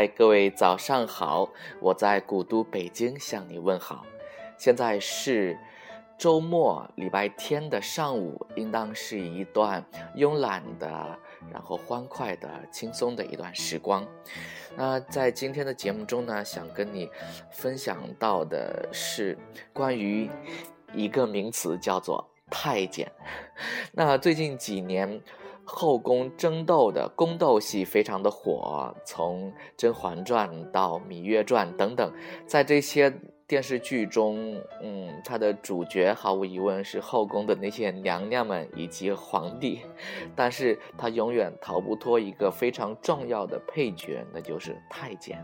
嗨，各位早上好！我在古都北京向你问好。现在是周末，礼拜天的上午，应当是一段慵懒的、然后欢快的、轻松的一段时光。那在今天的节目中呢，想跟你分享到的是关于一个名词，叫做太监。那最近几年。后宫争斗的宫斗戏非常的火，从《甄嬛传》到《芈月传》等等，在这些电视剧中，嗯，它的主角毫无疑问是后宫的那些娘娘们以及皇帝，但是他永远逃不脱一个非常重要的配角，那就是太监。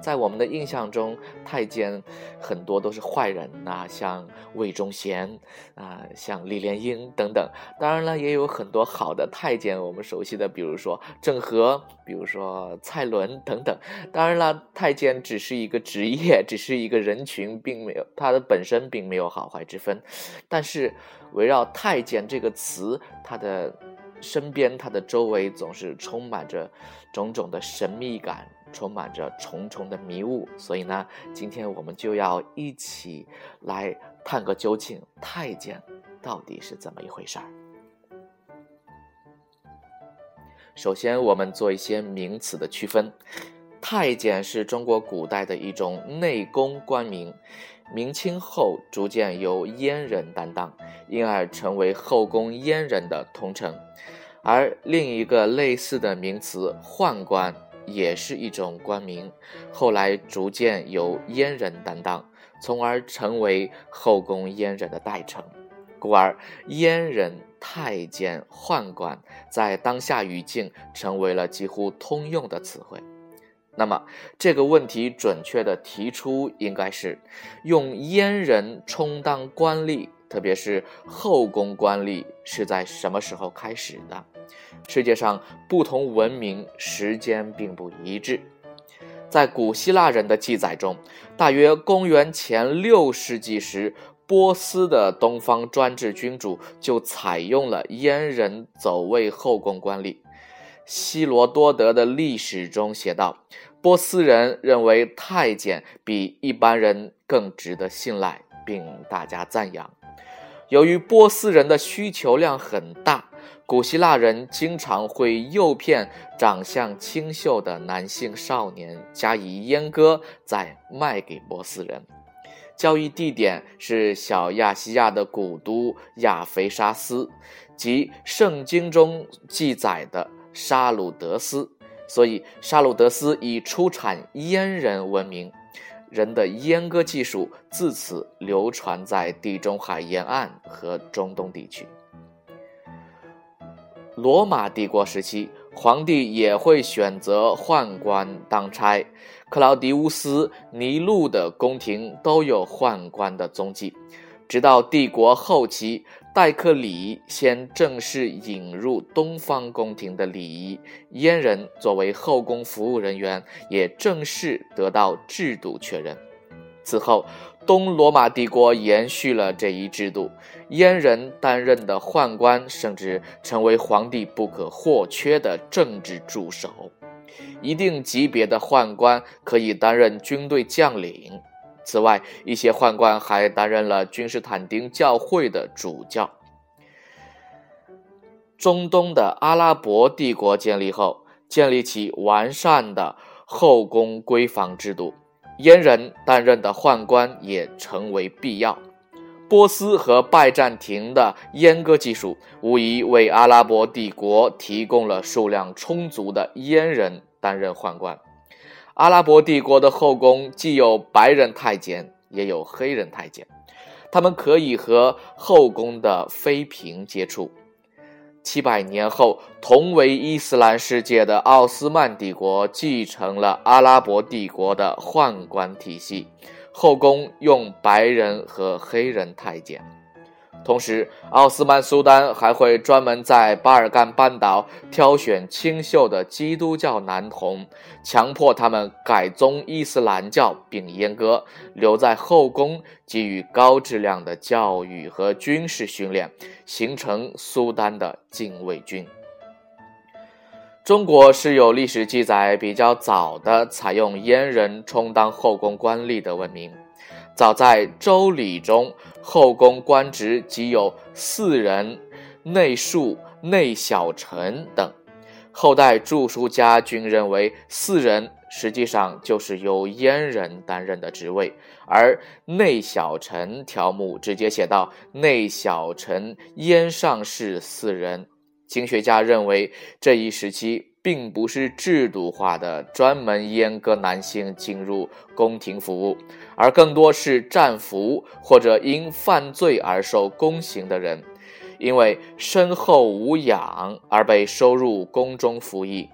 在我们的印象中，太监很多都是坏人呐，像魏忠贤啊，像李莲英等等。当然了，也有很多好的太监，我们熟悉的，比如说郑和，比如说蔡伦等等。当然了，太监只是一个职业，只是一个人群，并没有它的本身并没有好坏之分。但是，围绕太监这个词，它的身边、它的周围总是充满着种种的神秘感。充满着重重的迷雾，所以呢，今天我们就要一起来探个究竟，太监到底是怎么一回事儿。首先，我们做一些名词的区分，太监是中国古代的一种内宫官名，明清后逐渐由阉人担当，因而成为后宫阉人的通称。而另一个类似的名词，宦官。也是一种官名，后来逐渐由阉人担当，从而成为后宫阉人的代称。故而，阉人、太监、宦官在当下语境成为了几乎通用的词汇。那么，这个问题准确的提出应该是：用阉人充当官吏，特别是后宫官吏，是在什么时候开始的？世界上不同文明时间并不一致，在古希腊人的记载中，大约公元前六世纪时，波斯的东方专制君主就采用了阉人走位后宫官吏。希罗多德的历史中写道，波斯人认为太监比一般人更值得信赖，并大加赞扬。由于波斯人的需求量很大。古希腊人经常会诱骗长相清秀的男性少年加以阉割，再卖给波斯人。交易地点是小亚细亚的古都亚腓沙斯，即圣经中记载的沙鲁德斯。所以，沙鲁德斯以出产阉人闻名，人的阉割技术自此流传在地中海沿岸和中东地区。罗马帝国时期，皇帝也会选择宦官当差。克劳迪乌斯、尼禄的宫廷都有宦官的踪迹。直到帝国后期，戴克里先正式引入东方宫廷的礼仪，阉人作为后宫服务人员也正式得到制度确认。此后，东罗马帝国延续了这一制度，阉人担任的宦官甚至成为皇帝不可或缺的政治助手。一定级别的宦官可以担任军队将领。此外，一些宦官还担任了君士坦丁教会的主教。中东的阿拉伯帝国建立后，建立起完善的后宫闺房制度。阉人担任的宦官也成为必要。波斯和拜占庭的阉割技术，无疑为阿拉伯帝国提供了数量充足的阉人担任宦官。阿拉伯帝国的后宫既有白人太监，也有黑人太监，他们可以和后宫的妃嫔接触。七百年后，同为伊斯兰世界的奥斯曼帝国继承了阿拉伯帝国的宦官体系，后宫用白人和黑人太监。同时，奥斯曼苏丹还会专门在巴尔干半岛挑选清秀的基督教男童，强迫他们改宗伊斯兰教并阉割，留在后宫，给予高质量的教育和军事训练，形成苏丹的禁卫军。中国是有历史记载比较早的采用阉人充当后宫官吏的文明。早在《周礼》中，后宫官职即有四人、内庶、内小臣等。后代著书家均认为，四人实际上就是由阉人担任的职位，而内小臣条目直接写到“内小臣阉上士四人”。经学家认为，这一时期并不是制度化的专门阉割男性进入宫廷服务，而更多是战俘或者因犯罪而受宫刑的人。因为身后无养而被收入宫中服役。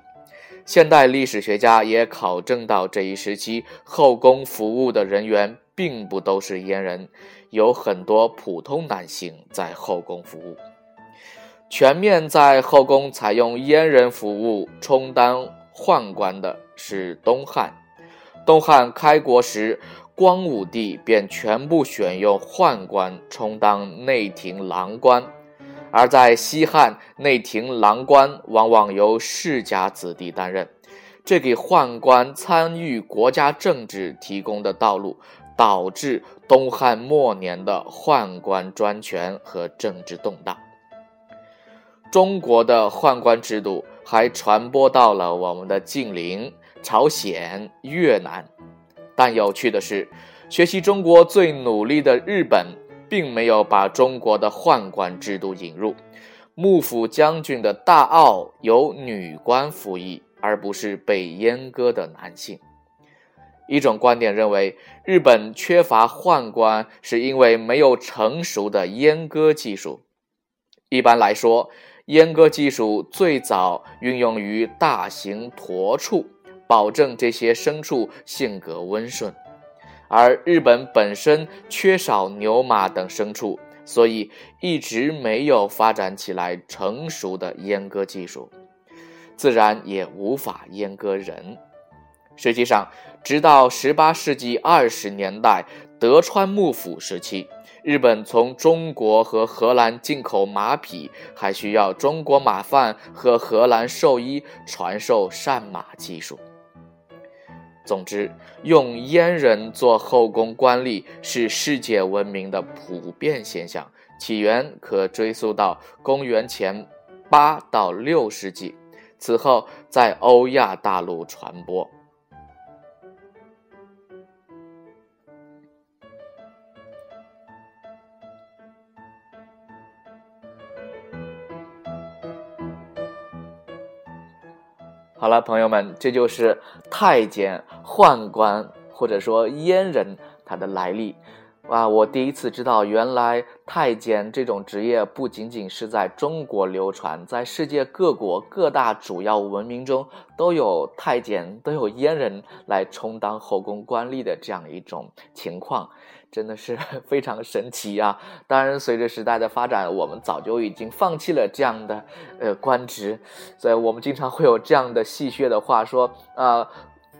现代历史学家也考证到，这一时期后宫服务的人员并不都是阉人，有很多普通男性在后宫服务。全面在后宫采用阉人服务充当宦官的是东汉。东汉开国时，光武帝便全部选用宦官充当内廷郎官。而在西汉，内廷郎官往往由世家子弟担任，这给宦官参与国家政治提供的道路，导致东汉末年的宦官专权和政治动荡。中国的宦官制度还传播到了我们的近邻朝鲜、越南，但有趣的是，学习中国最努力的日本。并没有把中国的宦官制度引入，幕府将军的大奥由女官服役，而不是被阉割的男性。一种观点认为，日本缺乏宦官是因为没有成熟的阉割技术。一般来说，阉割技术最早运用于大型驼畜，保证这些牲畜性格温顺。而日本本身缺少牛马等牲畜，所以一直没有发展起来成熟的阉割技术，自然也无法阉割人。实际上，直到18世纪20年代德川幕府时期，日本从中国和荷兰进口马匹，还需要中国马贩和荷兰兽医传授善马技术。总之，用阉人做后宫官吏是世界文明的普遍现象，起源可追溯到公元前八到六世纪，此后在欧亚大陆传播。好了，朋友们，这就是太监、宦官或者说阉人他的来历。哇，我第一次知道，原来太监这种职业不仅仅是在中国流传，在世界各国各大主要文明中都有太监、都有阉人来充当后宫官吏的这样一种情况。真的是 非常神奇啊！当然，随着时代的发展，我们早就已经放弃了这样的呃官职，所以我们经常会有这样的戏谑的话说：呃，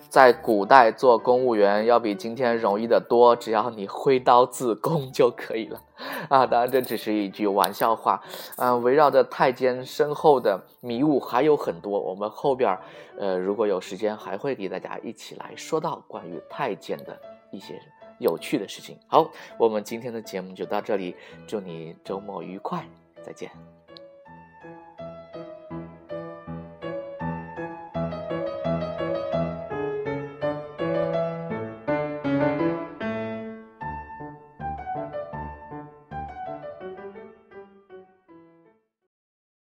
在古代做公务员要比今天容易的多，只要你挥刀自宫就可以了。啊，当然这只是一句玩笑话。嗯，围绕着太监身后的迷雾还有很多，我们后边呃如果有时间还会给大家一起来说到关于太监的一些。有趣的事情。好，我们今天的节目就到这里，祝你周末愉快，再见。